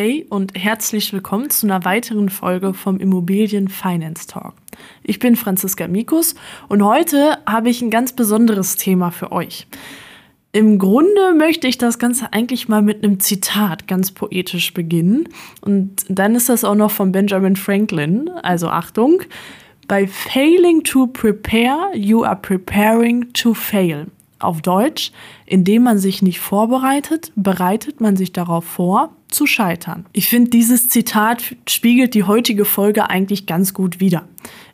Hey und herzlich willkommen zu einer weiteren Folge vom Immobilien Finance Talk. Ich bin Franziska Mikus und heute habe ich ein ganz besonderes Thema für euch. Im Grunde möchte ich das Ganze eigentlich mal mit einem Zitat ganz poetisch beginnen. Und dann ist das auch noch von Benjamin Franklin. Also Achtung. By failing to prepare, you are preparing to fail. Auf Deutsch, indem man sich nicht vorbereitet, bereitet man sich darauf vor, zu scheitern. Ich finde, dieses Zitat spiegelt die heutige Folge eigentlich ganz gut wider.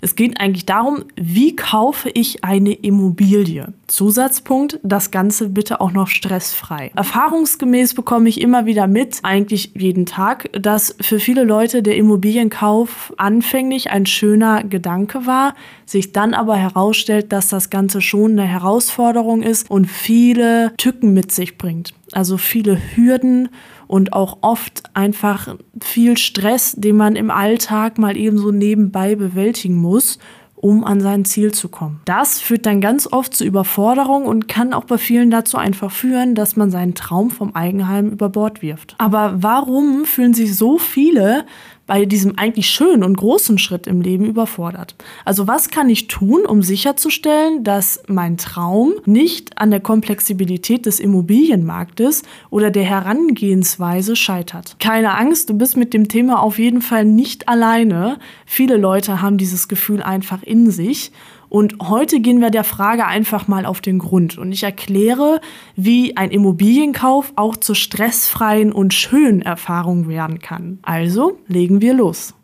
Es geht eigentlich darum, wie kaufe ich eine Immobilie? Zusatzpunkt, das Ganze bitte auch noch stressfrei. Erfahrungsgemäß bekomme ich immer wieder mit, eigentlich jeden Tag, dass für viele Leute der Immobilienkauf anfänglich ein schöner Gedanke war, sich dann aber herausstellt, dass das Ganze schon eine Herausforderung ist und viele Tücken mit sich bringt. Also viele Hürden und auch oft einfach viel Stress, den man im Alltag mal eben so nebenbei bewältigen muss, um an sein Ziel zu kommen. Das führt dann ganz oft zu Überforderung und kann auch bei vielen dazu einfach führen, dass man seinen Traum vom Eigenheim über Bord wirft. Aber warum fühlen sich so viele bei diesem eigentlich schönen und großen Schritt im Leben überfordert. Also was kann ich tun, um sicherzustellen, dass mein Traum nicht an der Komplexibilität des Immobilienmarktes oder der Herangehensweise scheitert? Keine Angst, du bist mit dem Thema auf jeden Fall nicht alleine. Viele Leute haben dieses Gefühl einfach in sich und heute gehen wir der Frage einfach mal auf den Grund und ich erkläre, wie ein Immobilienkauf auch zur stressfreien und schönen Erfahrung werden kann. Also legen wir los.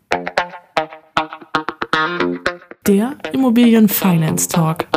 Der Immobilien Finance Talk.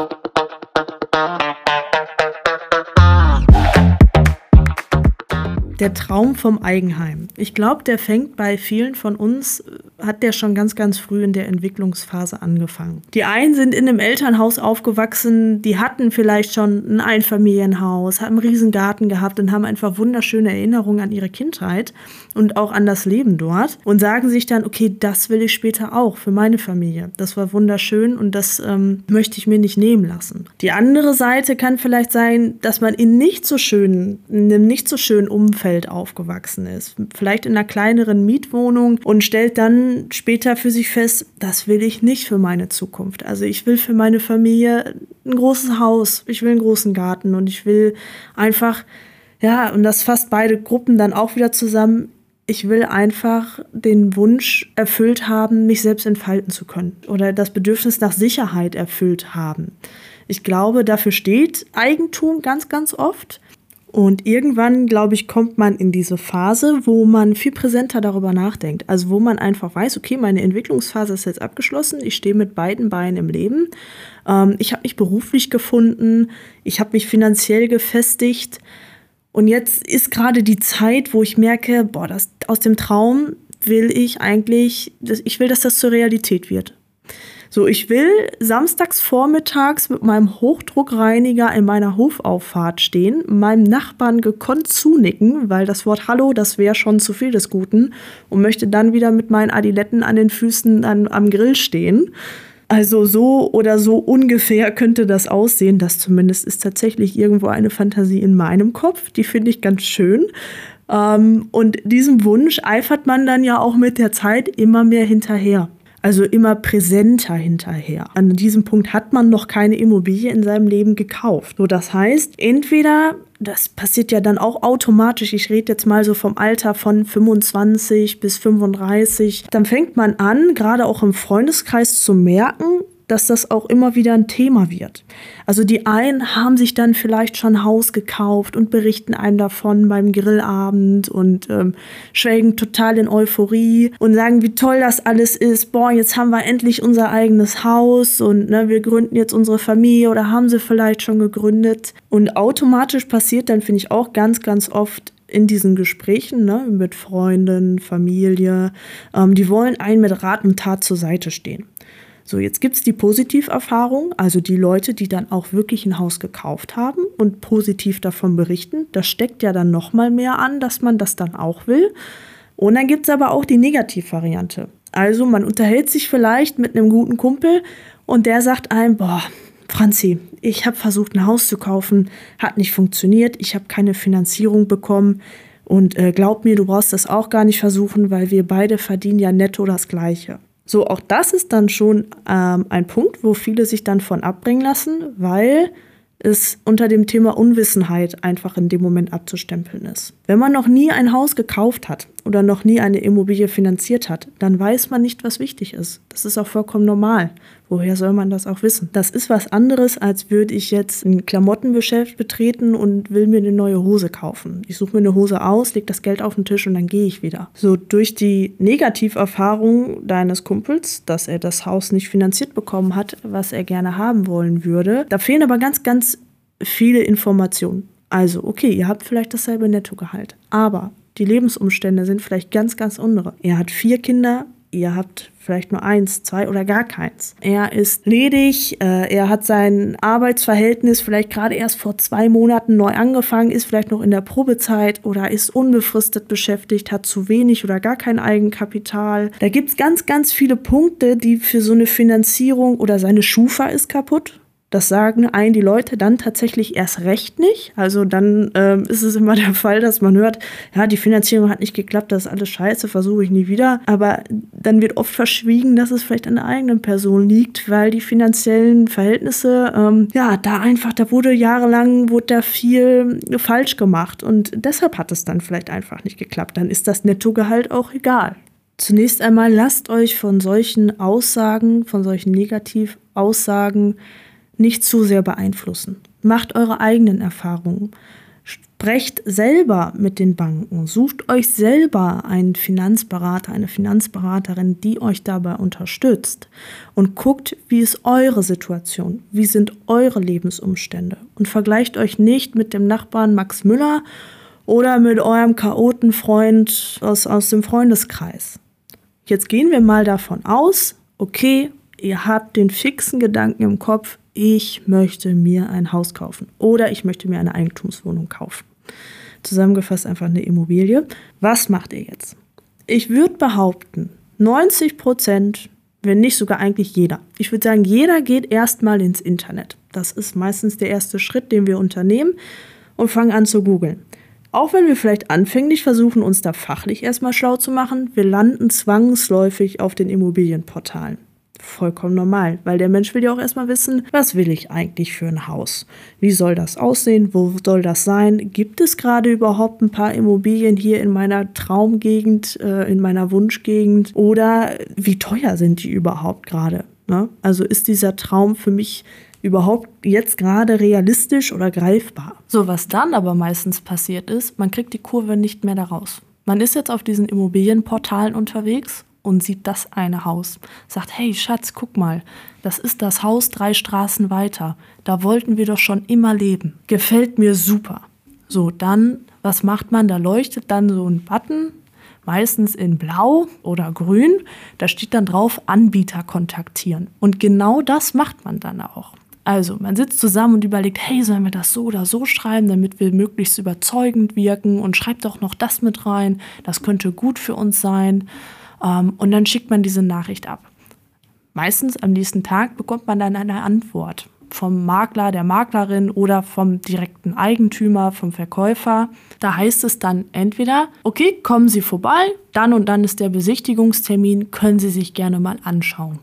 Der Traum vom Eigenheim. Ich glaube, der fängt bei vielen von uns, äh, hat der schon ganz, ganz früh in der Entwicklungsphase angefangen. Die einen sind in einem Elternhaus aufgewachsen, die hatten vielleicht schon ein Einfamilienhaus, haben einen riesen Garten gehabt und haben einfach wunderschöne Erinnerungen an ihre Kindheit und auch an das Leben dort und sagen sich dann, okay, das will ich später auch für meine Familie. Das war wunderschön und das ähm, möchte ich mir nicht nehmen lassen. Die andere Seite kann vielleicht sein, dass man in nicht so schönen, in einem nicht so schönen Umfeld Umfeld aufgewachsen ist. Vielleicht in einer kleineren Mietwohnung und stellt dann später für sich fest, das will ich nicht für meine Zukunft. Also ich will für meine Familie ein großes Haus, ich will einen großen Garten und ich will einfach, ja, und das fasst beide Gruppen dann auch wieder zusammen. Ich will einfach den Wunsch erfüllt haben, mich selbst entfalten zu können oder das Bedürfnis nach Sicherheit erfüllt haben. Ich glaube, dafür steht Eigentum ganz, ganz oft. Und irgendwann, glaube ich, kommt man in diese Phase, wo man viel präsenter darüber nachdenkt. Also wo man einfach weiß, okay, meine Entwicklungsphase ist jetzt abgeschlossen, ich stehe mit beiden Beinen im Leben, ähm, ich habe mich beruflich gefunden, ich habe mich finanziell gefestigt. Und jetzt ist gerade die Zeit, wo ich merke, boah, das, aus dem Traum will ich eigentlich, ich will, dass das zur Realität wird. So, ich will samstags vormittags mit meinem Hochdruckreiniger in meiner Hofauffahrt stehen, meinem Nachbarn gekonnt zunicken, weil das Wort Hallo, das wäre schon zu viel des Guten, und möchte dann wieder mit meinen Adiletten an den Füßen an, am Grill stehen. Also so oder so ungefähr könnte das aussehen. Das zumindest ist tatsächlich irgendwo eine Fantasie in meinem Kopf. Die finde ich ganz schön. Ähm, und diesem Wunsch eifert man dann ja auch mit der Zeit immer mehr hinterher also immer präsenter hinterher. An diesem Punkt hat man noch keine Immobilie in seinem Leben gekauft. So, das heißt, entweder das passiert ja dann auch automatisch. Ich rede jetzt mal so vom Alter von 25 bis 35. Dann fängt man an, gerade auch im Freundeskreis zu merken, dass das auch immer wieder ein Thema wird. Also die einen haben sich dann vielleicht schon ein Haus gekauft und berichten einem davon beim Grillabend und ähm, schwelgen total in Euphorie und sagen, wie toll das alles ist. Boah, jetzt haben wir endlich unser eigenes Haus und ne, wir gründen jetzt unsere Familie oder haben sie vielleicht schon gegründet. Und automatisch passiert dann, finde ich auch ganz, ganz oft, in diesen Gesprächen ne, mit Freunden, Familie, ähm, die wollen einen mit Rat und Tat zur Seite stehen. So, jetzt gibt es die Positiverfahrung, also die Leute, die dann auch wirklich ein Haus gekauft haben und positiv davon berichten. Das steckt ja dann nochmal mehr an, dass man das dann auch will. Und dann gibt es aber auch die Negativvariante. Also man unterhält sich vielleicht mit einem guten Kumpel und der sagt einem, boah, Franzi, ich habe versucht, ein Haus zu kaufen, hat nicht funktioniert, ich habe keine Finanzierung bekommen. Und äh, glaub mir, du brauchst das auch gar nicht versuchen, weil wir beide verdienen ja netto das Gleiche. So, auch das ist dann schon ähm, ein Punkt, wo viele sich dann von abbringen lassen, weil es unter dem Thema Unwissenheit einfach in dem Moment abzustempeln ist. Wenn man noch nie ein Haus gekauft hat oder noch nie eine Immobilie finanziert hat, dann weiß man nicht, was wichtig ist. Das ist auch vollkommen normal. Woher soll man das auch wissen? Das ist was anderes, als würde ich jetzt ein Klamottengeschäft betreten und will mir eine neue Hose kaufen. Ich suche mir eine Hose aus, lege das Geld auf den Tisch und dann gehe ich wieder. So durch die Negativerfahrung deines Kumpels, dass er das Haus nicht finanziert bekommen hat, was er gerne haben wollen würde, da fehlen aber ganz, ganz viele Informationen. Also, okay, ihr habt vielleicht dasselbe Nettogehalt, aber die Lebensumstände sind vielleicht ganz, ganz andere. Er hat vier Kinder, ihr habt vielleicht nur eins, zwei oder gar keins. Er ist ledig, äh, er hat sein Arbeitsverhältnis vielleicht gerade erst vor zwei Monaten neu angefangen, ist vielleicht noch in der Probezeit oder ist unbefristet beschäftigt, hat zu wenig oder gar kein Eigenkapital. Da gibt es ganz, ganz viele Punkte, die für so eine Finanzierung oder seine Schufa ist kaputt das sagen ein die Leute dann tatsächlich erst recht nicht. Also dann ähm, ist es immer der Fall, dass man hört, ja, die Finanzierung hat nicht geklappt, das ist alles scheiße, versuche ich nie wieder. Aber dann wird oft verschwiegen, dass es vielleicht an der eigenen Person liegt, weil die finanziellen Verhältnisse, ähm, ja, da einfach, da wurde jahrelang, wurde da viel falsch gemacht und deshalb hat es dann vielleicht einfach nicht geklappt. Dann ist das Nettogehalt auch egal. Zunächst einmal lasst euch von solchen Aussagen, von solchen Negativaussagen nicht zu sehr beeinflussen. Macht eure eigenen Erfahrungen. Sprecht selber mit den Banken. Sucht euch selber einen Finanzberater, eine Finanzberaterin, die euch dabei unterstützt. Und guckt, wie ist eure Situation? Wie sind eure Lebensumstände? Und vergleicht euch nicht mit dem Nachbarn Max Müller oder mit eurem Chaotenfreund aus, aus dem Freundeskreis. Jetzt gehen wir mal davon aus, okay, ihr habt den fixen Gedanken im Kopf, ich möchte mir ein Haus kaufen oder ich möchte mir eine Eigentumswohnung kaufen. Zusammengefasst einfach eine Immobilie. Was macht ihr jetzt? Ich würde behaupten, 90 Prozent, wenn nicht sogar eigentlich jeder. Ich würde sagen, jeder geht erstmal ins Internet. Das ist meistens der erste Schritt, den wir unternehmen und fangen an zu googeln. Auch wenn wir vielleicht anfänglich versuchen, uns da fachlich erstmal schlau zu machen, wir landen zwangsläufig auf den Immobilienportalen vollkommen normal, weil der Mensch will ja auch erstmal wissen, was will ich eigentlich für ein Haus? Wie soll das aussehen? Wo soll das sein? Gibt es gerade überhaupt ein paar Immobilien hier in meiner Traumgegend, äh, in meiner Wunschgegend? Oder wie teuer sind die überhaupt gerade? Ne? Also ist dieser Traum für mich überhaupt jetzt gerade realistisch oder greifbar? So, was dann aber meistens passiert ist, man kriegt die Kurve nicht mehr daraus. Man ist jetzt auf diesen Immobilienportalen unterwegs und sieht das eine Haus. Sagt, hey Schatz, guck mal, das ist das Haus drei Straßen weiter. Da wollten wir doch schon immer leben. Gefällt mir super. So, dann, was macht man? Da leuchtet dann so ein Button, meistens in blau oder grün. Da steht dann drauf, Anbieter kontaktieren. Und genau das macht man dann auch. Also, man sitzt zusammen und überlegt, hey, sollen wir das so oder so schreiben, damit wir möglichst überzeugend wirken und schreibt doch noch das mit rein. Das könnte gut für uns sein. Ähm, und dann schickt man diese Nachricht ab. Meistens am nächsten Tag bekommt man dann eine Antwort vom Makler, der Maklerin oder vom direkten Eigentümer, vom Verkäufer. Da heißt es dann entweder, okay, kommen Sie vorbei, dann und dann ist der Besichtigungstermin, können Sie sich gerne mal anschauen.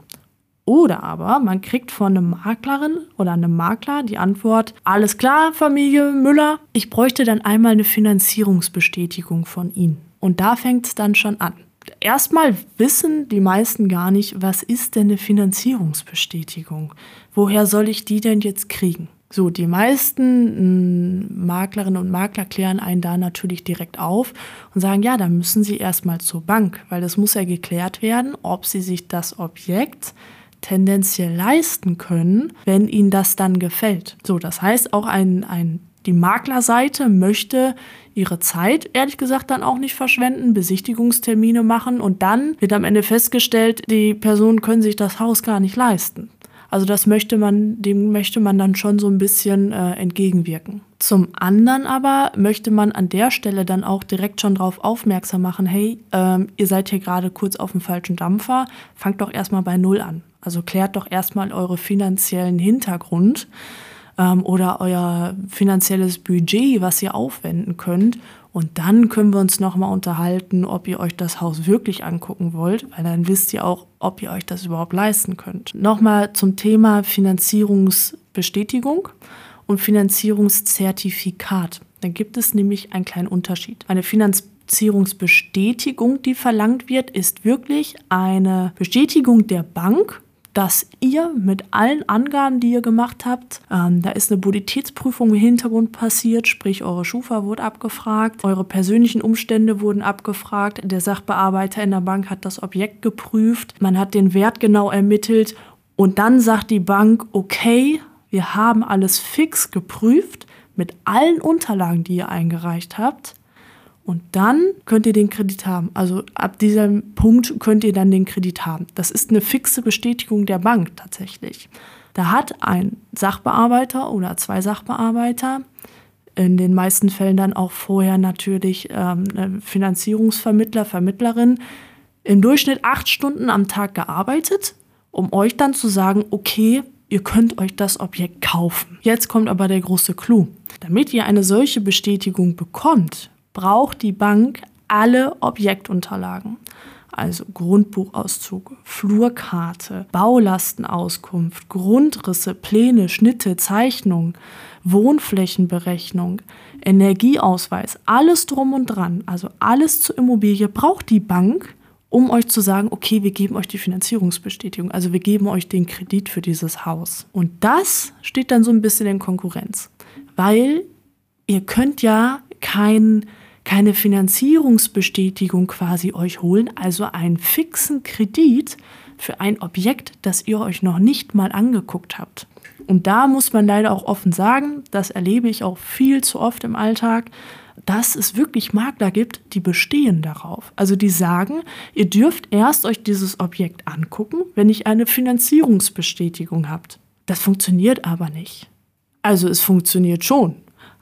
Oder aber man kriegt von einer Maklerin oder einem Makler die Antwort, alles klar, Familie Müller, ich bräuchte dann einmal eine Finanzierungsbestätigung von Ihnen. Und da fängt es dann schon an erstmal wissen die meisten gar nicht, was ist denn eine Finanzierungsbestätigung? Woher soll ich die denn jetzt kriegen? So, die meisten mm, Maklerinnen und Makler klären einen da natürlich direkt auf und sagen, ja, da müssen Sie erstmal zur Bank, weil es muss ja geklärt werden, ob Sie sich das Objekt tendenziell leisten können, wenn Ihnen das dann gefällt. So, das heißt, auch ein, ein die Maklerseite möchte ihre Zeit, ehrlich gesagt, dann auch nicht verschwenden, Besichtigungstermine machen und dann wird am Ende festgestellt, die Personen können sich das Haus gar nicht leisten. Also das möchte man, dem möchte man dann schon so ein bisschen äh, entgegenwirken. Zum anderen aber möchte man an der Stelle dann auch direkt schon darauf aufmerksam machen, hey, ähm, ihr seid hier gerade kurz auf dem falschen Dampfer, fangt doch erstmal bei Null an. Also klärt doch erstmal eure finanziellen Hintergrund ähm, oder euer finanzielles Budget, was ihr aufwenden könnt, Und dann können wir uns nochmal unterhalten, ob ihr euch das Haus wirklich angucken wollt, weil dann wisst ihr auch, ob ihr euch das überhaupt leisten könnt. Nochmal zum Thema Finanzierungsbestätigung und Finanzierungszertifikat. Da gibt es nämlich einen kleinen Unterschied. Eine Finanzierungsbestätigung, die verlangt wird, ist wirklich eine Bestätigung der Bank, dass ihr mit allen Angaben, die ihr gemacht habt, ähm, da ist eine Bonitätsprüfung im Hintergrund passiert, sprich eure Schufa wurde abgefragt, eure persönlichen Umstände wurden abgefragt, der Sachbearbeiter in der Bank hat das Objekt geprüft, man hat den Wert genau ermittelt und dann sagt die Bank, okay, wir haben alles fix geprüft mit allen Unterlagen, die ihr eingereicht habt. Und dann könnt ihr den Kredit haben. Also ab diesem Punkt könnt ihr dann den Kredit haben. Das ist eine fixe Bestätigung der Bank tatsächlich. Da hat ein Sachbearbeiter oder zwei Sachbearbeiter, in den meisten Fällen dann auch vorher natürlich ähm, Finanzierungsvermittler, Vermittlerin, im Durchschnitt acht Stunden am Tag gearbeitet, um euch dann zu sagen, okay, ihr könnt euch das Objekt kaufen. Jetzt kommt aber der große Clou. Damit ihr eine solche Bestätigung bekommt, braucht die Bank alle Objektunterlagen. Also Grundbuchauszug, Flurkarte, Baulastenauskunft, Grundrisse, Pläne, Schnitte, Zeichnungen, Wohnflächenberechnung, Energieausweis, alles drum und dran, also alles zur Immobilie braucht die Bank, um euch zu sagen, okay, wir geben euch die Finanzierungsbestätigung, also wir geben euch den Kredit für dieses Haus. Und das steht dann so ein bisschen in Konkurrenz, weil ihr könnt ja kein, keine Finanzierungsbestätigung quasi euch holen, also einen fixen Kredit für ein Objekt, das ihr euch noch nicht mal angeguckt habt. Und da muss man leider auch offen sagen, das erlebe ich auch viel zu oft im Alltag, dass es wirklich Makler gibt, die bestehen darauf. Also die sagen, ihr dürft erst euch dieses Objekt angucken, wenn ihr eine Finanzierungsbestätigung habt. Das funktioniert aber nicht. Also es funktioniert schon.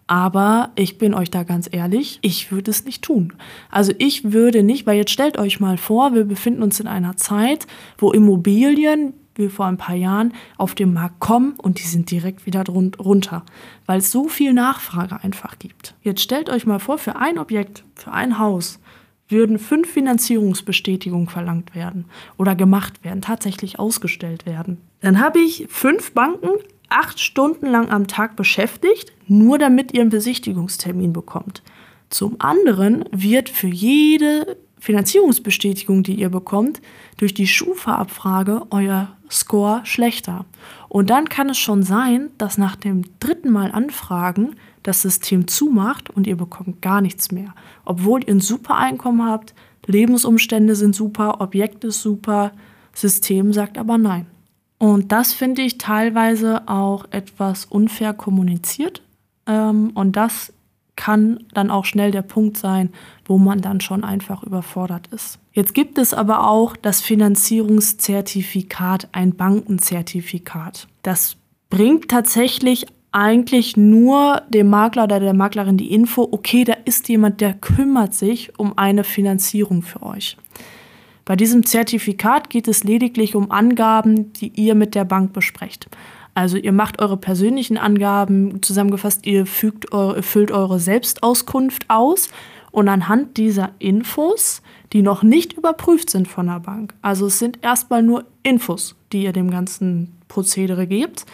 Aber ich bin euch da ganz ehrlich, ich würde es nicht tun. Also ich würde nicht, weil jetzt stellt euch mal vor, wir befinden uns in einer Zeit, wo Immobilien wie vor ein paar Jahren auf den Markt kommen und die sind direkt wieder runter, weil es so viel Nachfrage einfach gibt. Jetzt stellt euch mal vor, für ein Objekt, für ein Haus würden fünf Finanzierungsbestätigungen verlangt werden oder gemacht werden, tatsächlich ausgestellt werden. Dann habe ich fünf Banken acht Stunden lang am Tag beschäftigt, nur damit ihr einen Besichtigungstermin bekommt. Zum anderen wird für jede Finanzierungsbestätigung, die ihr bekommt, durch die Schufa-Abfrage euer Score schlechter. Und dann kann es schon sein, dass nach dem dritten Mal Anfragen das System zumacht und ihr bekommt gar nichts mehr. Obwohl ihr ein super Einkommen habt, Lebensumstände sind super, Objekt ist super, System sagt aber nein. Und das finde ich teilweise auch etwas unfair kommuniziert. Ähm, und das kann dann auch schnell der Punkt sein, wo man dann schon einfach überfordert ist. Jetzt gibt es aber auch das Finanzierungszertifikat, ein Bankenzertifikat. Das bringt tatsächlich eigentlich nur dem Makler oder der Maklerin die Info, okay, da ist jemand, der kümmert sich um eine Finanzierung für euch. Bei diesem Zertifikat geht es lediglich um Angaben, die ihr mit der Bank besprecht. Also ihr macht eure persönlichen Angaben, zusammengefasst, ihr fügt eure, füllt eure Selbstauskunft aus und anhand dieser Infos, die noch nicht überprüft sind von der Bank, also es sind erstmal nur Infos, die ihr dem ganzen Prozedere gebt,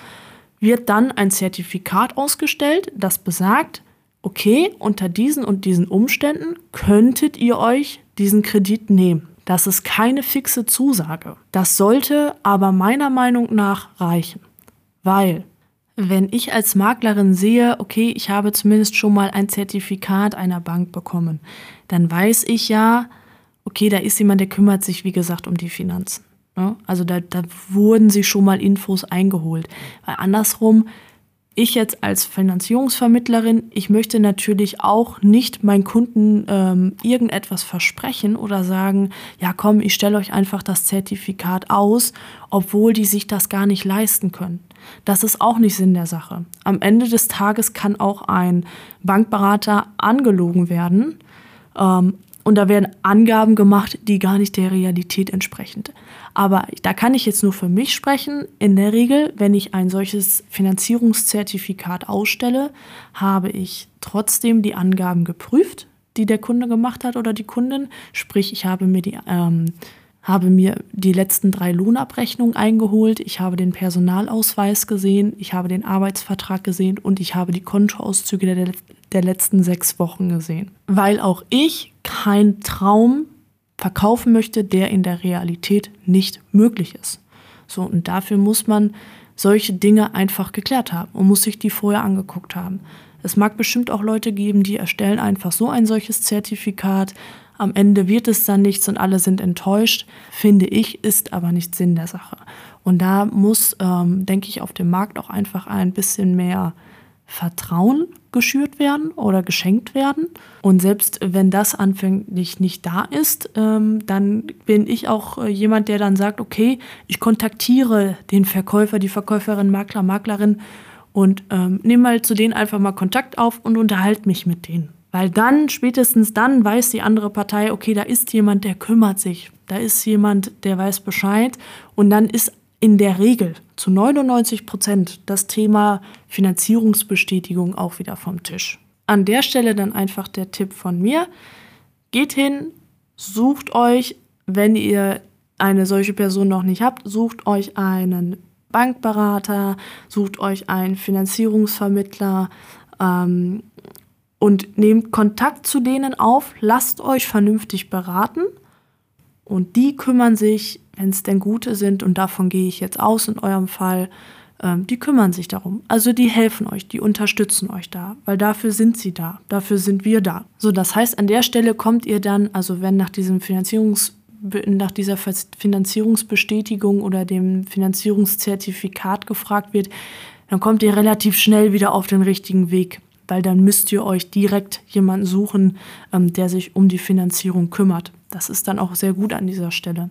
wird dann ein Zertifikat ausgestellt, das besagt, okay, unter diesen und diesen Umständen könntet ihr euch diesen Kredit nehmen. Das ist keine fixe Zusage. Das sollte aber meiner Meinung nach reichen. Weil, wenn ich als Maklerin sehe, okay, ich habe zumindest schon mal ein Zertifikat einer Bank bekommen, dann weiß ich ja, okay, da ist jemand, der kümmert sich, wie gesagt, um die Finanzen. Ne? Also da, da wurden sie schon mal Infos eingeholt. Weil andersrum, ich jetzt als Finanzierungsvermittlerin, ich möchte natürlich auch nicht meinen Kunden ähm, irgendetwas versprechen oder sagen, ja komm, ich stelle euch einfach das Zertifikat aus, obwohl die sich das gar nicht leisten können. Das ist auch nicht Sinn der Sache. Am Ende des Tages kann auch ein Bankberater angelogen werden. Ähm, und da werden Angaben gemacht, die gar nicht der Realität entsprechen. Aber da kann ich jetzt nur für mich sprechen. In der Regel, wenn ich ein solches Finanzierungszertifikat ausstelle, habe ich trotzdem die Angaben geprüft. die der Kunde gemacht hat oder die Kundin. Sprich, ich habe mir die, ähm, habe mir die letzten drei Lohnabrechnungen eingeholt, ich habe den Personalausweis gesehen, ich habe den Arbeitsvertrag gesehen und ich habe die Kontoauszüge der, der letzten sechs Wochen gesehen. Weil auch ich keinen Traum verkaufen möchte, der in der Realität nicht möglich ist. So, und dafür muss man solche Dinge einfach geklärt haben und muss sich die vorher angeguckt haben. Es mag bestimmt auch Leute geben, die erstellen einfach so ein solches Zertifikat. Am Ende wird es dann nichts und alle sind enttäuscht. Finde ich, ist aber nicht Sinn der Sache. Und da muss, ähm, denke ich, auf dem Markt auch einfach ein bisschen mehr Vertrauen geschürt werden oder geschenkt werden. Und selbst wenn das anfänglich nicht da ist, ähm, dann bin ich auch äh, jemand, der dann sagt, okay, ich kontaktiere den Verkäufer, die Verkäuferin, Makler, Maklerin und ähm, nehme mal zu denen einfach mal Kontakt auf und unterhalte mich mit denen. Weil dann, spätestens dann, weiß die andere Partei, okay, da ist jemand, der kümmert sich. Da ist jemand, der weiß Bescheid. Und dann ist in der Regel zu 99 Prozent das Thema Finanzierungsbestätigung auch wieder vom Tisch. An der Stelle dann einfach der Tipp von mir. Geht hin, sucht euch, wenn ihr eine solche Person noch nicht habt, sucht euch einen Bankberater, sucht euch einen Finanzierungsvermittler ähm, und nehmt Kontakt zu denen auf, lasst euch vernünftig beraten und die kümmern sich, wenn es denn gute sind, und davon gehe ich jetzt aus in eurem Fall, ähm, die kümmern sich darum. Also die helfen euch, die unterstützen euch da, weil dafür sind sie da, dafür sind wir da. So, das heißt, an der Stelle kommt ihr dann, also wenn nach diesem Finanzierungs nach dieser Finanzierungsbestätigung oder dem Finanzierungszertifikat gefragt wird, dann kommt ihr relativ schnell wieder auf den richtigen Weg, weil dann müsst ihr euch direkt jemanden suchen, ähm, der sich um die Finanzierung kümmert. Das ist dann auch sehr gut an dieser Stelle.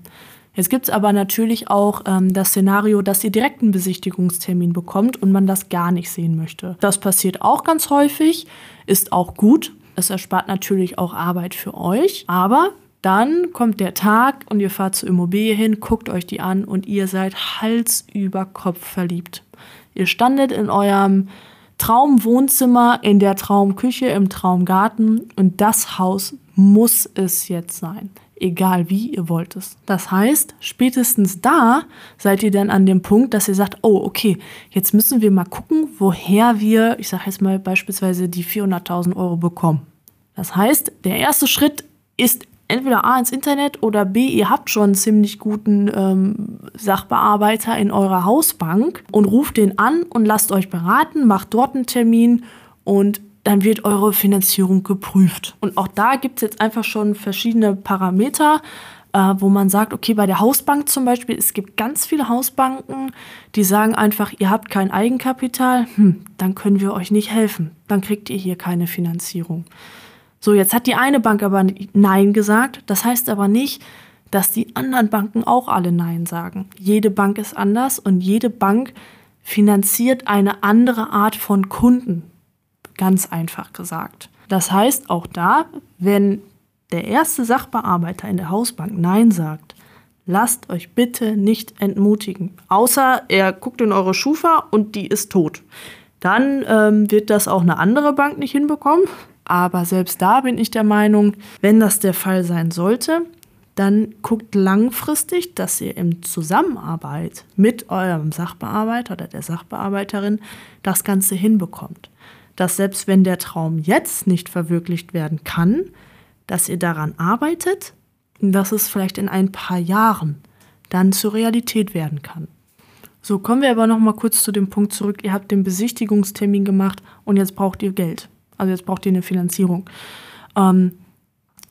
Jetzt gibt es aber natürlich auch ähm, das Szenario, dass ihr direkt einen Besichtigungstermin bekommt und man das gar nicht sehen möchte. Das passiert auch ganz häufig, ist auch gut. Es erspart natürlich auch Arbeit für euch, aber dann kommt der Tag und ihr fahrt zur Immobilie hin, guckt euch die an und ihr seid Hals über Kopf verliebt. Ihr standet in eurem Traumwohnzimmer, in der Traumküche, im Traumgarten und das Haus muss es jetzt sein. Egal wie, ihr wollt es. Das heißt, spätestens da seid ihr dann an dem Punkt, dass ihr sagt, oh, okay, jetzt müssen wir mal gucken, woher wir, ich sage jetzt mal beispielsweise die 400.000 Euro bekommen. Das heißt, der erste Schritt ist entweder A ins Internet oder B, ihr habt schon einen ziemlich guten ähm, Sachbearbeiter in eurer Hausbank und ruft den an und lasst euch beraten, macht dort einen Termin und dann wird eure Finanzierung geprüft. Und auch da gibt es jetzt einfach schon verschiedene Parameter, äh, wo man sagt, okay, bei der Hausbank zum Beispiel, es gibt ganz viele Hausbanken, die sagen einfach, ihr habt kein Eigenkapital, hm, dann können wir euch nicht helfen, dann kriegt ihr hier keine Finanzierung. So, jetzt hat die eine Bank aber Nein gesagt. Das heißt aber nicht, dass die anderen Banken auch alle Nein sagen. Jede Bank ist anders und jede Bank finanziert eine andere Art von Kunden. Ganz einfach gesagt. Das heißt auch da, wenn der erste Sachbearbeiter in der Hausbank Nein sagt, lasst euch bitte nicht entmutigen. Außer er guckt in eure Schufa und die ist tot. Dann ähm, wird das auch eine andere Bank nicht hinbekommen. Aber selbst da bin ich der Meinung, wenn das der Fall sein sollte, dann guckt langfristig, dass ihr in Zusammenarbeit mit eurem Sachbearbeiter oder der Sachbearbeiterin das Ganze hinbekommt. Dass selbst wenn der Traum jetzt nicht verwirklicht werden kann, dass ihr daran arbeitet, dass es vielleicht in ein paar Jahren dann zur Realität werden kann. So, kommen wir aber noch mal kurz zu dem Punkt zurück. Ihr habt den Besichtigungstermin gemacht und jetzt braucht ihr Geld. Also jetzt braucht ihr eine Finanzierung. Ähm,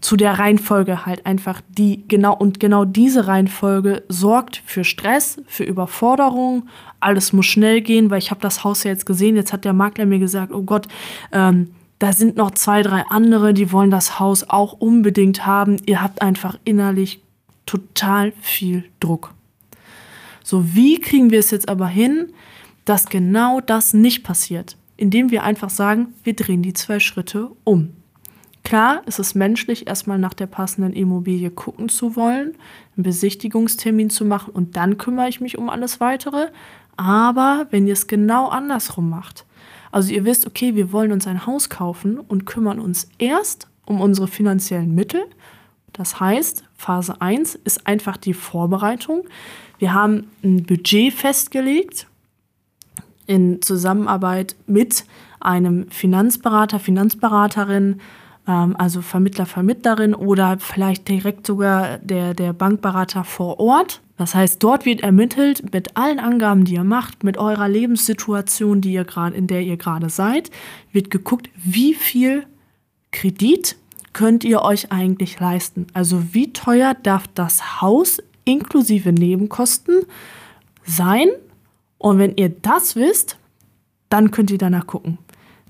zu der Reihenfolge halt einfach die genau und genau diese Reihenfolge sorgt für Stress, für Überforderung. Alles muss schnell gehen, weil ich habe das Haus ja jetzt gesehen. Jetzt hat der Makler mir gesagt, oh Gott, ähm, da sind noch zwei, drei andere, die wollen das Haus auch unbedingt haben. Ihr habt einfach innerlich total viel Druck. So, wie kriegen wir es jetzt aber hin, dass genau das nicht passiert? indem wir einfach sagen, wir drehen die zwei Schritte um. Klar, es ist menschlich, erstmal nach der passenden Immobilie gucken zu wollen, einen Besichtigungstermin zu machen und dann kümmere ich mich um alles weitere. Aber wenn ihr es genau andersrum macht, also ihr wisst, okay, wir wollen uns ein Haus kaufen und kümmern uns erst um unsere finanziellen Mittel. Das heißt, Phase 1 ist einfach die Vorbereitung. Wir haben ein Budget festgelegt in Zusammenarbeit mit einem Finanzberater, Finanzberaterin, also Vermittler, Vermittlerin oder vielleicht direkt sogar der, der Bankberater vor Ort. Das heißt, dort wird ermittelt mit allen Angaben, die ihr macht, mit eurer Lebenssituation, die ihr gerade, in der ihr gerade seid, wird geguckt, wie viel Kredit könnt ihr euch eigentlich leisten? Also wie teuer darf das Haus inklusive Nebenkosten sein? Und wenn ihr das wisst, dann könnt ihr danach gucken.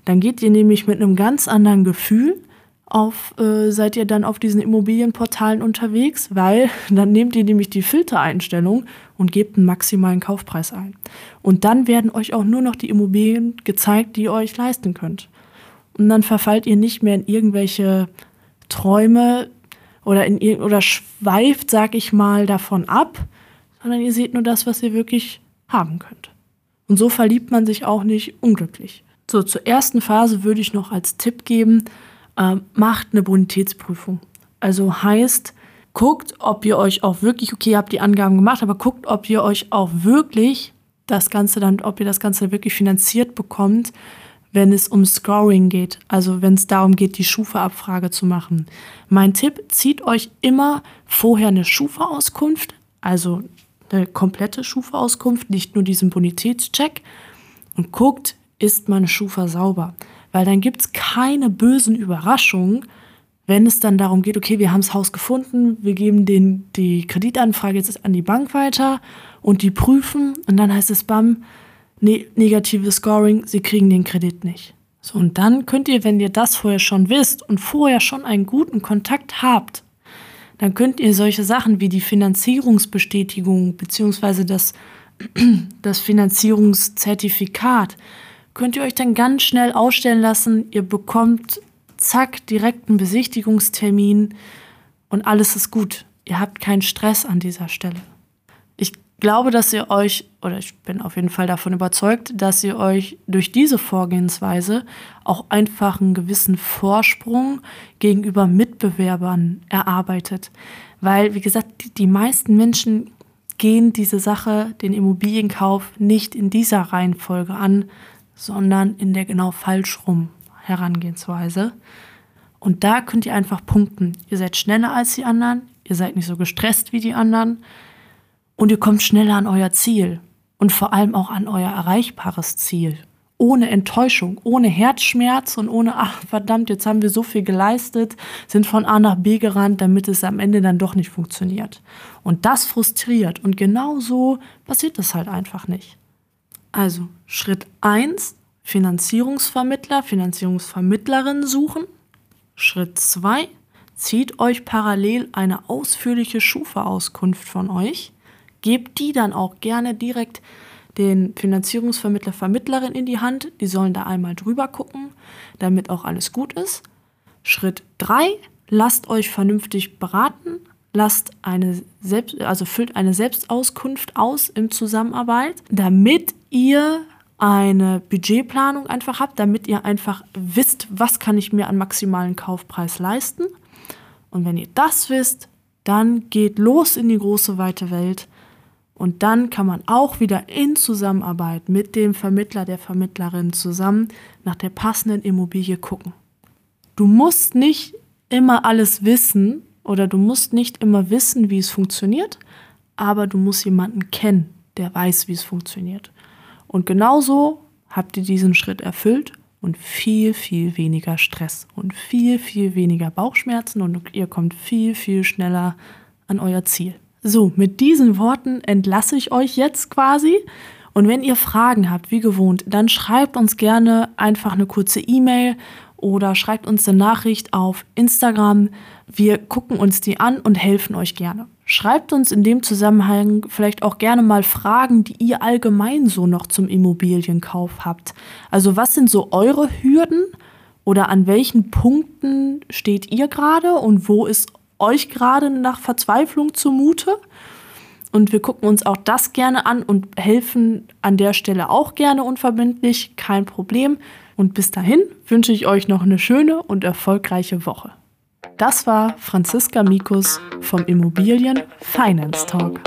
Dann geht ihr nämlich mit einem ganz anderen Gefühl auf, äh, seid ihr dann auf diesen Immobilienportalen unterwegs, weil dann nehmt ihr nämlich die Filtereinstellung und gebt einen maximalen Kaufpreis ein. Und dann werden euch auch nur noch die Immobilien gezeigt, die ihr euch leisten könnt. Und dann verfallt ihr nicht mehr in irgendwelche Träume oder, in, oder schweift, sag ich mal, davon ab, sondern ihr seht nur das, was ihr wirklich haben könnt. Und so verliebt man sich auch nicht unglücklich. So, zur ersten Phase würde ich noch als Tipp geben, äh, macht eine Bonitätsprüfung. Also heißt, guckt, ob ihr euch auch wirklich, okay, ihr habt die Angaben gemacht, aber guckt, ob ihr euch auch wirklich das Ganze dann, ob ihr das Ganze wirklich finanziert bekommt, wenn es um Scoring geht, also wenn es darum geht, die Schufa-Abfrage zu machen. Mein Tipp, zieht euch immer vorher eine Schufa-Auskunft, also eine komplette Schufa-Auskunft, nicht nur diesen Bonitätscheck und guckt, ist meine Schufa sauber weil dann gibt es keine bösen Überraschungen, wenn es dann darum geht, okay, wir haben das Haus gefunden, wir geben den, die Kreditanfrage jetzt an die Bank weiter und die prüfen und dann heißt es BAM, ne negatives Scoring, sie kriegen den Kredit nicht. So, und dann könnt ihr, wenn ihr das vorher schon wisst und vorher schon einen guten Kontakt habt, dann könnt ihr solche Sachen wie die Finanzierungsbestätigung bzw. das, das Finanzierungszertifikat, könnt ihr euch dann ganz schnell ausstellen lassen. Ihr bekommt zack direkt einen Besichtigungstermin und alles ist gut. Ihr habt keinen Stress an dieser Stelle. Ich glaube, dass ihr euch, oder ich bin auf jeden Fall davon überzeugt, dass ihr euch durch diese Vorgehensweise auch einfach einen gewissen Vorsprung gegenüber Mitbewerbern erarbeitet. Weil, wie gesagt, die meisten Menschen gehen diese Sache, den Immobilienkauf, nicht in dieser Reihenfolge an, sondern in der genau falsch rum Herangehensweise. Und da könnt ihr einfach punkten. Ihr seid schneller als die anderen, ihr seid nicht so gestresst wie die anderen und ihr kommt schneller an euer Ziel und vor allem auch an euer erreichbares Ziel. Ohne Enttäuschung, ohne Herzschmerz und ohne, ach verdammt, jetzt haben wir so viel geleistet, sind von A nach B gerannt, damit es am Ende dann doch nicht funktioniert. Und das frustriert. Und genau so passiert das halt einfach nicht. Also Schritt 1, Finanzierungsvermittler, Finanzierungsvermittlerin suchen. Schritt 2, zieht euch parallel eine ausführliche Schufa-Auskunft von euch. Gebt die dann auch gerne direkt den Finanzierungsvermittler, Vermittlerin in die Hand. Die sollen da einmal drüber gucken, damit auch alles gut ist. Schritt 3, lasst euch vernünftig beraten, lasst eine Selbst, also füllt eine Selbstauskunft aus in Zusammenarbeit, damit ihr eine Budgetplanung einfach habt, damit ihr einfach wisst, was kann ich mir an maximalen Kaufpreis leisten. Und wenn ihr das wisst, dann geht los in die große weite Welt. Und dann kann man auch wieder in Zusammenarbeit mit dem Vermittler, der Vermittlerin zusammen nach der passenden Immobilie gucken. Du musst nicht immer alles wissen oder du musst nicht immer wissen, wie es funktioniert, aber du musst jemanden kennen, der weiß, wie es funktioniert. Und genauso habt ihr diesen Schritt erfüllt und viel, viel weniger Stress und viel, viel weniger Bauchschmerzen und ihr kommt viel, viel schneller an euer Ziel. So, mit diesen Worten entlasse ich euch jetzt quasi. Und wenn ihr Fragen habt, wie gewohnt, dann schreibt uns gerne einfach eine kurze E-Mail oder schreibt uns eine Nachricht auf Instagram. Wir gucken uns die an und helfen euch gerne. Schreibt uns in dem Zusammenhang vielleicht auch gerne mal Fragen, die ihr allgemein so noch zum Immobilienkauf habt. Also was sind so eure Hürden oder an welchen Punkten steht ihr gerade und wo ist euch gerade nach Verzweiflung zumute? Und wir gucken uns auch das gerne an und helfen an der Stelle auch gerne unverbindlich, kein Problem. Und bis dahin wünsche ich euch noch eine schöne und erfolgreiche Woche. Das war Franziska Mikus vom Immobilien Finance Talk.